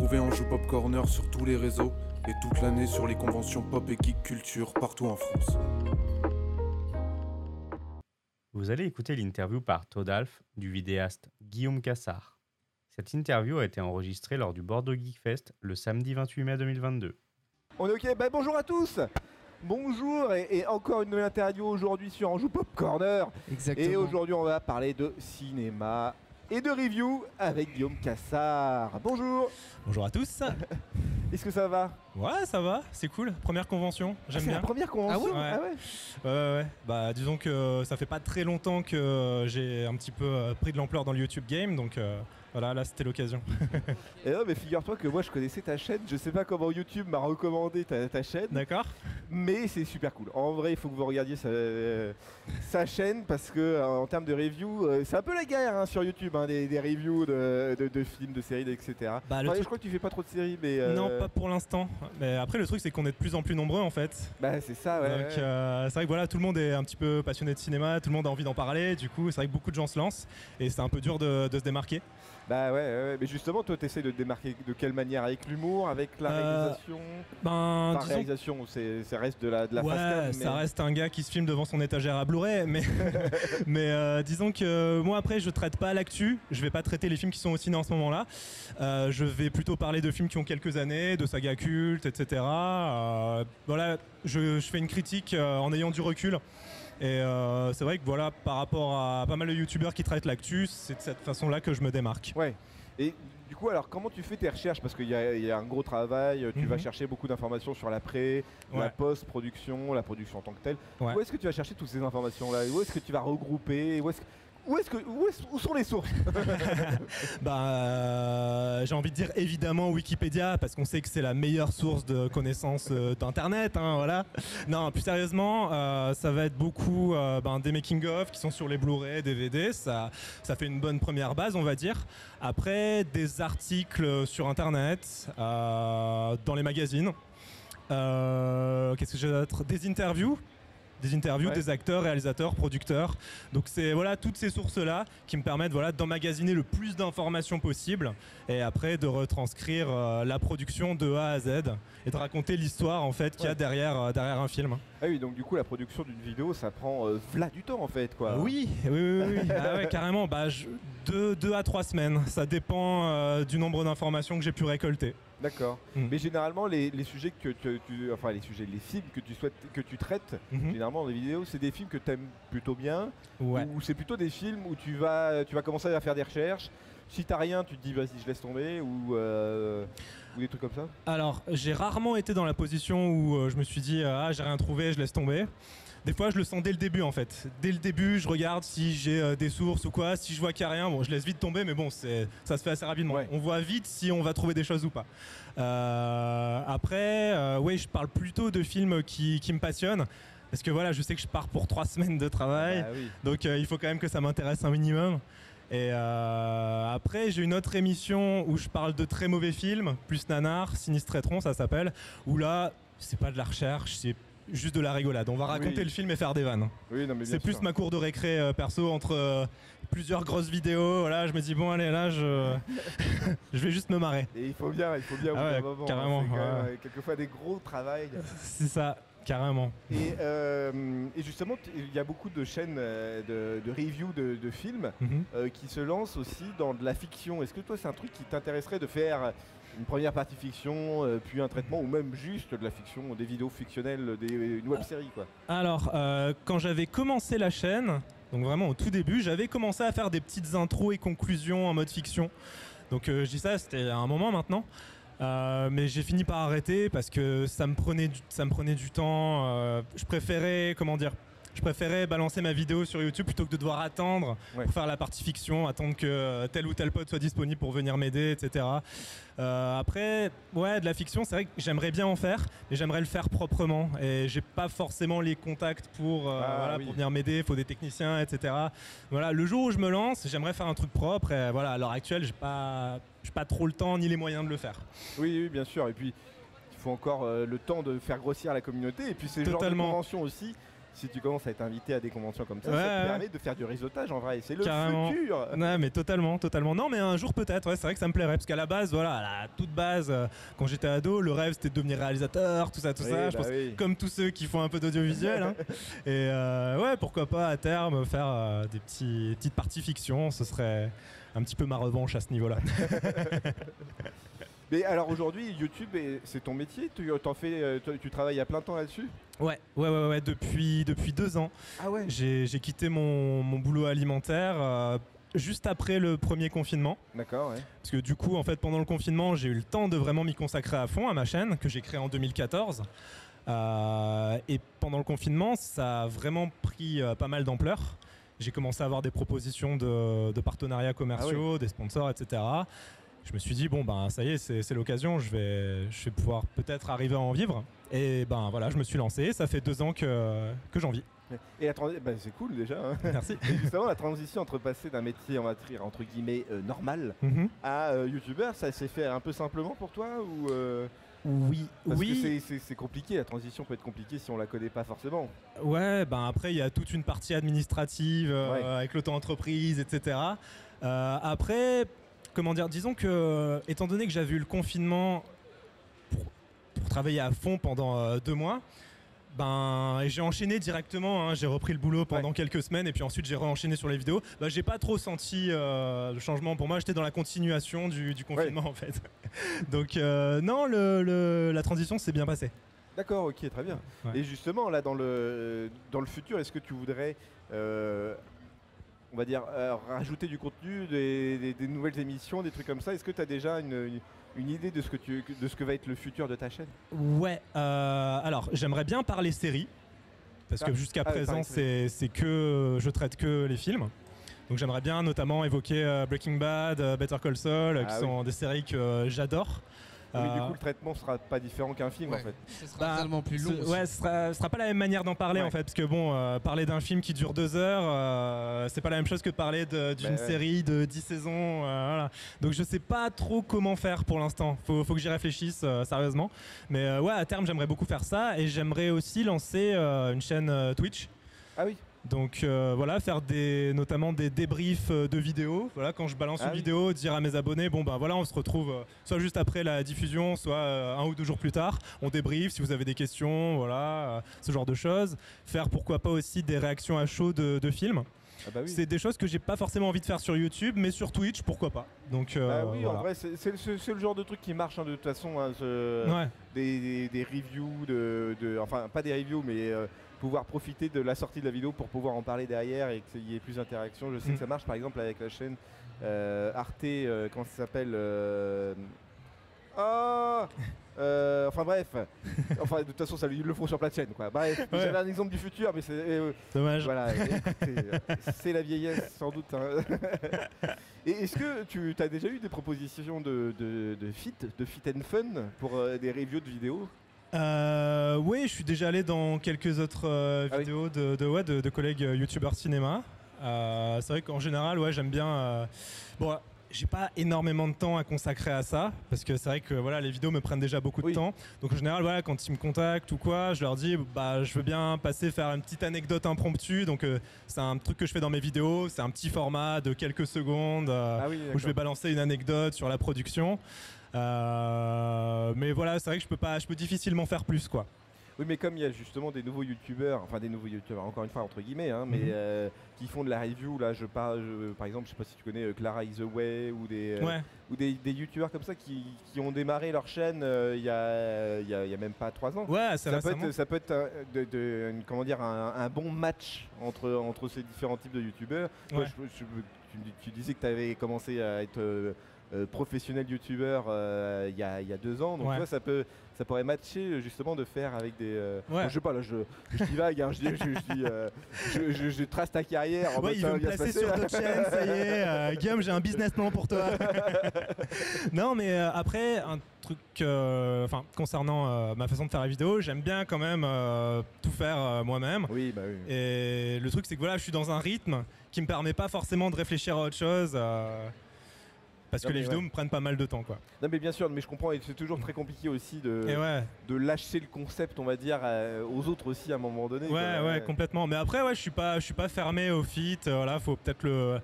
retrouver en Joue Pop Corner sur tous les réseaux et toute l'année sur les conventions pop et geek culture partout en France. Vous allez écouter l'interview par Todalf du vidéaste Guillaume Cassard. Cette interview a été enregistrée lors du Bordeaux Geek Fest le samedi 28 mai 2022. On est ok, bah, bonjour à tous Bonjour et, et encore une nouvelle interview aujourd'hui sur Anjou Pop Corner. Exactement. Et aujourd'hui on va parler de cinéma et de review avec Guillaume Cassard. Bonjour Bonjour à tous. Est-ce que ça va? Ouais, ça va, c'est cool. Première convention, Ah, j'aime C'est la bien. première convention Ah ouais ouais ouais. Bah, disons que ça fait pas très longtemps que j'ai un petit peu euh, pris de l'ampleur dans le YouTube game, donc euh, voilà, là c'était l'occasion. Et non mais figure-toi que moi je connaissais ta chaîne, je sais pas comment YouTube m'a recommandé ta, ta chaîne, D'accord mais c'est super cool. En vrai il faut que vous regardiez sa, euh, sa chaîne parce que euh, en termes de review, euh, c'est un peu la guerre hein, sur YouTube, hein, des, des reviews de, de- de films, de séries, etc. Bah, le Enfin, truc- Je crois que tu fais pas trop de séries mais... euh, Non, pas pour l'instant. Mais après, le truc c'est qu'on est de plus en plus nombreux en fait. Bah c'est ça ouais. donc euh, c'est vrai que voilà, tout le monde est un petit peu passionné de cinéma, tout le monde a envie d'en parler, du coup, c'est vrai que beaucoup de gens se lancent et c'est un peu dur de, de se démarquer. Bah ouais, mais justement, toi, t'essayes de te démarquer de quelle manière? Avec l'humour, avec la Euh, réalisation? Ben, Enfin, disons réalisation, c'est, ça reste de la, de la ouais, ça reste un gars qui se filme devant son étagère à Blu-ray, mais, mais euh, disons que moi après je traite pas l'actu, je vais pas traiter les films qui sont au ciné en ce moment-là. Euh, je vais plutôt parler de films qui ont quelques années, de sagas cultes, etc. Euh, voilà, je, je fais une critique euh, en ayant du recul. Et euh, c'est vrai que voilà, par rapport à pas mal de youtubeurs qui traitent l'actu, c'est de cette façon-là que je me démarque. Ouais. Et du coup, alors, comment tu fais tes recherches? Parce qu'il y, a- il y a un gros travail, tu vas Mhm. chercher beaucoup d'informations sur l'après, la Ouais. post-production, la production en tant que telle. Ouais. Où est-ce que tu vas chercher toutes ces informations-là? Où est-ce que tu vas regrouper? Où est-ce que- Où, est-ce que, où, sont les sources? Bah, euh, j'ai envie de dire évidemment Wikipédia parce qu'on sait que c'est la meilleure source de connaissances euh, d'internet. hein, voilà. Non, plus sérieusement, euh, ça va être beaucoup ben, des making of qui sont sur les Blu-ray, DVD. Ça, ça fait une bonne première base, on va dire. Après, des articles sur internet, dans les magazines. Qu'est-ce que j'ai d'autre? Des interviews. Des interviews Ouais. des acteurs, réalisateurs, producteurs. Donc c'est voilà toutes ces sources là qui me permettent voilà d'emmagasiner le plus d'informations possible et après de retranscrire euh, la production de A à Z et de raconter l'histoire en fait qu'il y a Ouais. derrière euh, derrière un film. Ah oui, donc du coup, la production d'une vidéo, ça prend euh, v'là du temps en fait, quoi. Oui, oui, oui. Ah ouais, carrément. Bah, je- deux, deux à trois semaines. Ça dépend euh, du nombre d'informations que j'ai pu récolter. D'accord. Mm. Mais généralement, les, les sujets que tu, tu- enfin les sujets, les films que tu souhaites, que tu traites, Mhm. généralement dans les vidéos, c'est des films que tu aimes plutôt bien, Ouais. ou c'est plutôt des films où tu vas, tu vas commencer à faire des recherches. Si t'as rien, tu te dis vas-y, je laisse tomber, ou, euh, ou des trucs comme ça? Alors, j'ai rarement été dans la position où euh, je me suis dit ah j'ai rien trouvé, je laisse tomber. Des fois, je le sens dès le début en fait. Dès le début, je regarde si j'ai euh, des sources ou quoi. Si je vois qu'il n'y a rien, bon, je laisse vite tomber, mais bon, c'est ça se fait assez rapidement. Ouais. On voit vite si on va trouver des choses ou pas. Euh, après, euh, oui, je parle plutôt de films qui, qui me passionnent. Parce que voilà, je sais que je pars pour trois semaines de travail. Bah oui. Donc il faut quand même que ça m'intéresse un minimum. Et euh, après, j'ai une autre émission où je parle de très mauvais films, plus nanar, Sinistre Étron, ça s'appelle, où là, c'est pas de la recherche, c'est juste de la rigolade. On va raconter Oui. le film et faire des vannes. Oui, C'est plus sûr. ma cour de récré euh, perso entre euh, plusieurs grosses vidéos. Voilà, je me dis, bon, allez, là, je, je vais juste me marrer. Et il faut bien, il faut bien. Ah ouais, moment, hein. carrément, même, euh, quelquefois des gros travails. C'est ça, carrément. Et, euh, et justement, il y a beaucoup de chaînes de, de review de, de films Mhm. euh, qui se lancent aussi dans de la fiction. Est-ce que toi, c'est un truc qui t'intéresserait de faire une première partie fiction, euh, puis un traitement, ou même juste de la fiction, des vidéos fictionnelles, des, une web série quoi Alors, euh, quand j'avais commencé la chaîne, donc vraiment au tout début, j'avais commencé à faire des petites intros et conclusions en mode fiction. Donc euh, je dis ça, c'était à un moment maintenant. Mais j'ai fini par arrêter parce que ça me prenait du, ça me prenait du temps. je préférais, comment dire, je préférais balancer ma vidéo sur YouTube plutôt que de devoir attendre Ouais. pour faire la partie fiction, attendre que euh, tel ou tel pote soit disponible pour venir m'aider, etc. Euh, après, ouais, de la fiction, c'est vrai que j'aimerais bien en faire, mais j'aimerais le faire proprement. Et j'ai pas forcément les contacts pour, euh, Ah, voilà, oui. pour venir m'aider, il faut des techniciens, etc. Voilà, le jour où je me lance, j'aimerais faire un truc propre. Et voilà, à l'heure actuelle, j'ai pas, pas trop le temps ni les moyens de le faire. Oui, oui, bien sûr. Et puis, il faut encore euh, le temps de faire grossir la communauté. Et puis, c'est le genre de convention aussi si tu commences à être invité à des conventions comme ça, Ouais, ça ouais. te permet de faire du réseautage en vrai. C'est le Carrément. futur. Ouais, mais totalement, totalement. Non, mais un jour peut-être, ouais, c'est vrai que ça me plairait. Parce qu'à la base, voilà, à la toute base, euh, quand j'étais ado, le rêve c'était de devenir réalisateur, tout ça, tout Oui, ça. Je bah pense oui. comme tous ceux qui font un peu d'audiovisuel. hein. Et euh, ouais, pourquoi pas à terme faire euh, des petits, petites parties fiction, ce serait un petit peu ma revanche à ce niveau-là. Mais alors aujourd'hui, YouTube, c'est ton métier? Tu, t'en fais, tu, tu travailles à plein temps là-dessus? Ouais, ouais, ouais, ouais, depuis, depuis deux ans. Ah ouais J'ai j'ai quitté mon, mon boulot alimentaire euh, juste après le premier confinement. D'accord, ouais. Parce que du coup, en fait, pendant le confinement, j'ai eu le temps de vraiment m'y consacrer à fond à ma chaîne que j'ai créée en 2014. Euh, et pendant le confinement, ça a vraiment pris euh, pas mal d'ampleur. J'ai commencé à avoir des propositions de, de partenariats commerciaux, des sponsors, etc. Je me suis dit, bon, ben ça y est, c'est l'occasion, je vais, je vais pouvoir peut-être arriver à en vivre. Et ben voilà, je me suis lancé, ça fait deux ans que, que j'en vis. Et la transi- bah, c'est cool déjà. hein. Merci. Et justement, la transition entre passer d'un métier, on va dire, entre guillemets, euh, normal Mhm. à euh, youtubeur, ça s'est fait un peu simplement pour toi ou euh, Oui, Parce oui. c'est compliqué, la transition peut être compliquée si on la connaît pas forcément. Ouais, ben après, il y a toute une partie administrative euh, Ouais. avec l'auto-entreprise, etc. Euh, après, comment dire, disons que, étant donné que j'avais eu le confinement pour, pour travailler à fond pendant euh, deux mois, ben, j'ai enchaîné directement, hein, j'ai repris le boulot pendant quelques semaines et puis ensuite j'ai enchaîné sur les vidéos. Ben, j'ai pas trop senti euh, le changement. Pour moi, j'étais dans la continuation du, du confinement en fait. Donc, euh, non, le- le- la transition s'est bien passée. D'accord, ok, très bien. Ouais. Et justement, là, dans le, dans le futur, est-ce que tu voudrais, euh, on va dire, euh, rajouter du contenu, des, des- des nouvelles émissions, des trucs comme ça Est-ce que tu as déjà une, une- une idée de ce, que tu, de ce que va être le futur de ta chaîne? Ouais, euh, alors j'aimerais bien parler série, parce que Ah, jusqu'à ah, présent c'est que je traite que les films. Donc j'aimerais bien notamment évoquer euh, Breaking Bad, Better Call Saul, qui Ah oui. sont des séries que j'adore. Mais du Euh, coup, le traitement sera pas différent qu'un film, en fait. Ce sera bah, tellement plus long. ce- ouais, ce sera, ce sera pas la même manière d'en parler Ouais. en fait, parce que bon, euh, parler d'un film qui dure deux heures, euh, c'est pas la même chose que parler de- d'une Bah ouais. série de 10 saisons. euh, voilà. Donc je sais pas trop comment faire pour l'instant. Faut, faut que j'y réfléchisse euh, sérieusement. Mais euh, ouais, à terme, j'aimerais beaucoup faire ça et j'aimerais aussi lancer euh, une chaîne euh, Twitch. Ah oui Donc euh, voilà, faire des, notamment des débriefs euh, de vidéos. Voilà, quand je balance Ah une oui. vidéo, dire à mes abonnés, bon ben voilà, on se retrouve euh, soit juste après la diffusion, soit euh, un ou deux jours plus tard. On débrief si vous avez des questions, voilà, ce genre de choses. Faire pourquoi pas aussi des réactions à chaud de, de films. Ah bah oui. C'est des choses que j'ai pas forcément envie de faire sur YouTube, mais sur Twitch, pourquoi pas. Donc euh, Bah oui, voilà. en vrai, c'est le genre de truc qui marche hein, de toute façon. hein, ce- Ouais. des, des- des reviews, de, de- enfin pas des reviews, mais euh, pouvoir profiter de la sortie de la vidéo pour pouvoir en parler derrière et qu'il y ait plus d'interaction. Je sais Mm. que ça marche par exemple avec la chaîne euh, Arte, euh, comment ça s'appelle Euh, Enfin bref, enfin de toute façon ça ils le font sur plein de chaînes quoi. Bref, Ouais. j'avais un exemple du futur, mais c'est euh, Dommage. voilà, c'est la vieillesse sans doute. hein. Et est-ce que tu as déjà eu des propositions de, de, de fit, de fit and fun pour euh, des reviews de vidéos? Euh, oui, je suis déjà allé dans quelques autres euh, Ah oui. vidéos de, de, ouais, de, de collègues euh, youtubeurs cinéma. Euh, c'est vrai qu'en général, ouais, j'aime bien. Bon, j'ai pas énormément de temps à consacrer à ça parce que c'est vrai que voilà, les vidéos me prennent déjà beaucoup Oui. de temps. Donc en général, voilà, quand ils me contactent ou quoi, je leur dis, bah, je veux bien passer faire une petite anecdote impromptue. Donc euh, c'est un truc que je fais dans mes vidéos. C'est un petit format de quelques secondes. euh, Ah oui, où je vais balancer une anecdote sur la production. Euh, mais voilà, c'est vrai que je peux pas, je peux difficilement faire plus quoi. Oui, mais comme il y a justement des nouveaux youtubeurs, enfin des nouveaux youtubeurs, encore une fois entre guillemets, hein, mais Mhm. euh, qui font de la review, là je parle, je- par exemple, je sais pas si tu connais euh, Clara is Away ou des, euh, Ouais, ou des, des youtubeurs comme ça qui, qui ont démarré leur chaîne il y, a, y a- y a même pas trois ans. ouais, c'est Ça peut, être, ça peut être un, de- de- une- comment dire, un, un bon match entre, entre ces différents types de youtubeurs. Ouais. tu, tu disais que tu avais commencé à être euh, professionnel youtubeur euh, il y, a, il y a deux ans, donc Ouais. tu vois, ça, peut, ça pourrait matcher euh, justement de faire avec des. Ouais. Je sais pas, là je, je divague, hein, je, trace ta carrière. en Ouais, il veut me placer sur d'autres chaînes, ça y est. Guillaume, j'ai un business plan pour toi. non, mais après, un truc, enfin, concernant euh, ma façon de faire la vidéo, j'aime bien quand même euh, tout faire euh, moi-même. Oui, bah oui. Et le truc, c'est que voilà, je suis dans un rythme qui me permet pas forcément de réfléchir à autre chose. Euh, parce Non, que les vidéos ouais. me prennent pas mal de temps quoi. Non mais bien sûr, mais je comprends et c'est toujours très compliqué aussi de, ouais, de lâcher le concept, on va dire, euh, aux autres aussi à un moment donné. ouais, quoi. ouais, complètement. Mais après, ouais, je suis pas, je suis pas fermé au fit. euh, voilà, faut peut-être le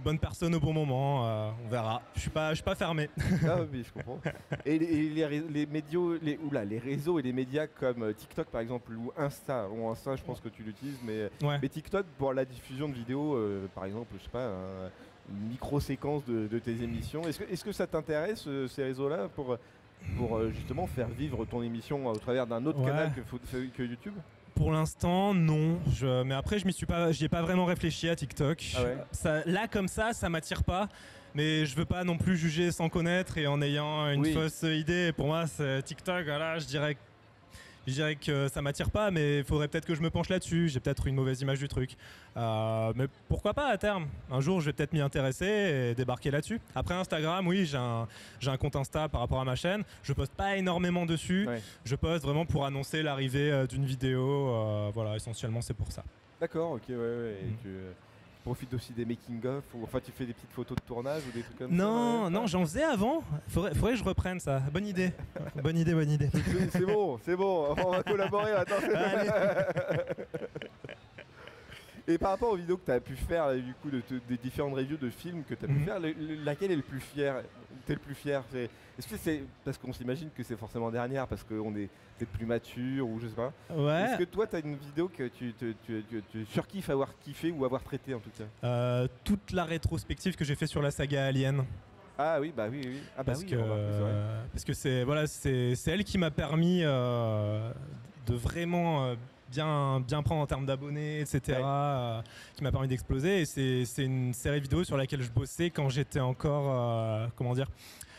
bonne personne au bon moment. euh, on verra. Je suis pas, je suis pas fermé. Ah oui, je comprends. Et les, et les, les médias, les, oula, les réseaux et les médias comme euh, TikTok par exemple ou Insta, ou Insta je pense que tu l'utilises, mais, Ouais. mais TikTok pour la diffusion de vidéos, euh, par exemple, je sais pas, un- une micro-séquence de, de tes émissions. Est-ce que, ça t'intéresse euh, ces réseaux-là pour, pour euh, justement faire vivre ton émission au travers d'un autre Ouais. canal que, YouTube? Pour l'instant, non. Je... Mais après, je m'y suis pas, j'y ai pas vraiment réfléchi à TikTok. Ah ouais? Ça, là, comme ça, ça m'attire pas. Mais je veux pas non plus juger sans connaître et en ayant une Oui. fausse idée. Pour moi, c'est TikTok. Voilà, je dirais, que- je dirais que ça m'attire pas, mais il faudrait peut-être que je me penche là-dessus. J'ai peut-être une mauvaise image du truc. Euh, mais pourquoi pas à terme Un jour, je vais peut-être m'y intéresser et débarquer là-dessus. Après Instagram, oui, j'ai un, compte Insta par rapport à ma chaîne. Je poste pas énormément dessus. Ouais. Je poste vraiment pour annoncer l'arrivée euh, d'une vidéo. euh, voilà, essentiellement, c'est pour ça. D'accord, ok, ouais, ouais. Et Mm. tu profites aussi des making-of, ou enfin tu fais des petites photos de tournage ou des trucs comme ça Non, non, j'en faisais avant. Faudrait, faudrait que je reprenne ça. Bonne idée. bonne idée, bonne idée. C'est- C'est bon, c'est bon, on va collaborer maintenant. Et par rapport aux vidéos que tu as pu faire, du coup, de, des différentes reviews de films que tu as pu Mhm. faire, le- le- laquelle est le plus fier T'es le plus fier? Est-ce que c'est parce qu'on s'imagine que c'est forcément dernière parce qu'on est peut-être plus mature ou je sais pas Ouais. Est-ce que toi tu as une vidéo que tu, te- tu, tu- tu surkiffes avoir kiffé ou avoir traité en tout cas? Euh, toute la rétrospective que j'ai fait sur la saga Alien. Ah oui, bah oui, oui. Ah bah parce, oui, que, euh, parce que c'est voilà, c'est elle qui m'a permis euh, de vraiment euh, bien, bien prendre en termes d'abonnés, etc. Ouais. euh, qui m'a permis d'exploser. Et c'est c'est une série vidéo sur laquelle je bossais quand j'étais encore, euh, comment dire,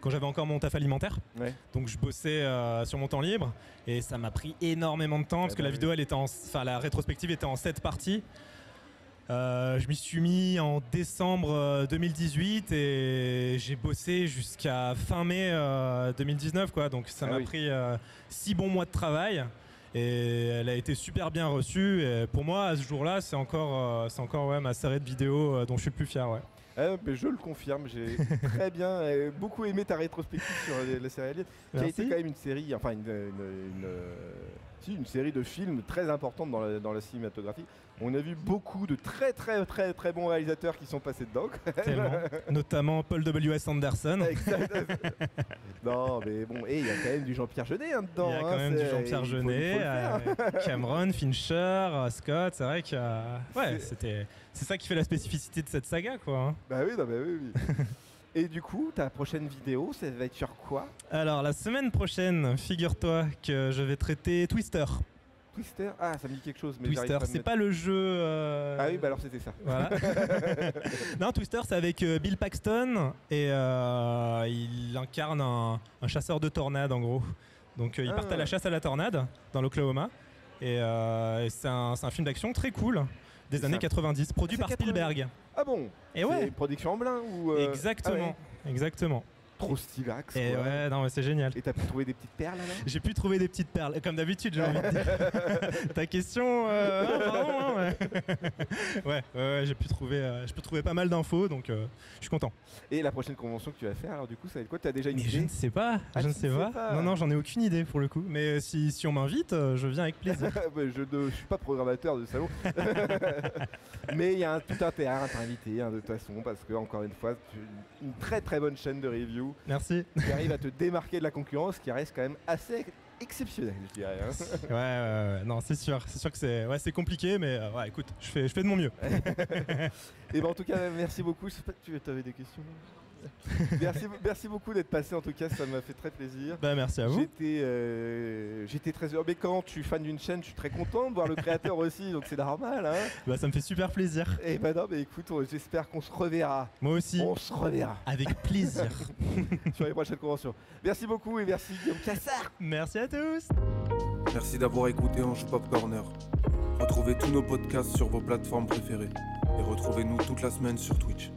quand j'avais encore mon taf alimentaire. Ouais. Donc je bossais euh, sur mon temps libre et ça m'a pris énormément de temps parce que bah la oui. vidéo, elle était en, enfin la rétrospective était en 7 parties. Euh, je m'y suis mis en décembre euh, 2018 et j'ai bossé jusqu'à fin mai euh, 2019 quoi. Donc ça Ah m'a oui. pris 6 bons mois de travail et elle a été super bien reçue. Et pour moi, à ce jour-là, c'est encore, euh, c'est encore ouais, ma série de vidéos euh, dont je suis le plus fier. Ouais. Ah, mais je le confirme, j'ai très bien, euh, beaucoup aimé ta rétrospective sur la série Alien, qui a été quand même une série, enfin une, une- une, si, une série de films très importante dans la, dans la cinématographie. On a vu beaucoup de très très très très bons réalisateurs qui sont passés dedans. Notamment Paul W.S. Anderson. Non, mais bon, et il y a quand même du Jean-Pierre Jeunet hein, dedans. Il y a hein, quand même du Jean-Pierre Jeunet, euh, Cameron, Fincher, euh, Scott. C'est vrai que euh, ouais, C'est- c'était c'est ça qui fait la spécificité de cette saga quoi. hein. Bah oui, non, bah oui, oui. Et du coup, ta prochaine vidéo, ça va être sur quoi Alors la semaine prochaine, figure-toi que je vais traiter Twister. Twister Ah, ça me dit quelque chose, mais Twister, c'est mettre- pas le jeu. euh, Ah oui, bah alors c'était ça. Voilà. non, Twister, c'est avec euh, Bill Paxton et euh, il incarne un, un chasseur de tornades en gros. Donc euh, ils Ah. partent à la chasse à la tornade dans l'Oklahoma et, et c'est un, c'est un film d'action très cool des années ça. 90, produit c'est par 80. Spielberg. Ah bon Et C'est ouais, une production en blanc ou euh, exactement, exactement. ah ouais, Trop stylax. Et quoi. ouais, non, mais c'est génial. Et t'as pu trouver des petites perles là J'ai pu trouver des petites perles, comme d'habitude, j'ai envie de dire. Ta question, euh, non, pardon, hein, ouais. ouais, ouais, j'ai pu trouver, euh, j'ai pu trouver pas mal d'infos, donc euh, je suis content. Et la prochaine convention que tu vas faire, alors du coup, ça va être quoi? T'as déjà une Mais je idée? ne sais pas, Ah, je ne sais pas. pas. Non, non, j'en ai aucune idée pour le coup. Mais si, si on m'invite, je viens avec plaisir. Bah, je ne suis pas programmateur de salon. Mais il y a un, tout intérêt à t'inviter hein, de toute façon, parce que, encore une fois, une très très bonne chaîne de review Merci. qui arrive à te démarquer de la concurrence, qui reste quand même assez exceptionnel, je dirais. hein. Ouais, ouais, ouais, non, c'est sûr. C'est sûr que c'est ouais, c'est compliqué, mais euh, ouais, écoute, je fais, je fais de mon mieux. Et ben en tout cas, merci beaucoup. Je sais pas, tu avais des questions? Merci, merci beaucoup d'être passé. En tout cas, ça m'a fait très plaisir. Bah, merci à vous. J'étais, euh, j'étais très heureux. Mais quand tu es fan d'une chaîne, je suis très content de voir le créateur aussi, donc c'est normal. Hein Bah, ça me fait super plaisir. Et ben non, mais écoute, on- j'espère qu'on se reverra. Moi aussi, On se reverra avec plaisir. sur les prochaines conventions. Merci beaucoup et merci Guillaume Cassard. merci à tous. Merci d'avoir écouté Ange Pop Corner. Retrouvez tous nos podcasts sur vos plateformes préférées. Et retrouvez-nous toute la semaine sur Twitch.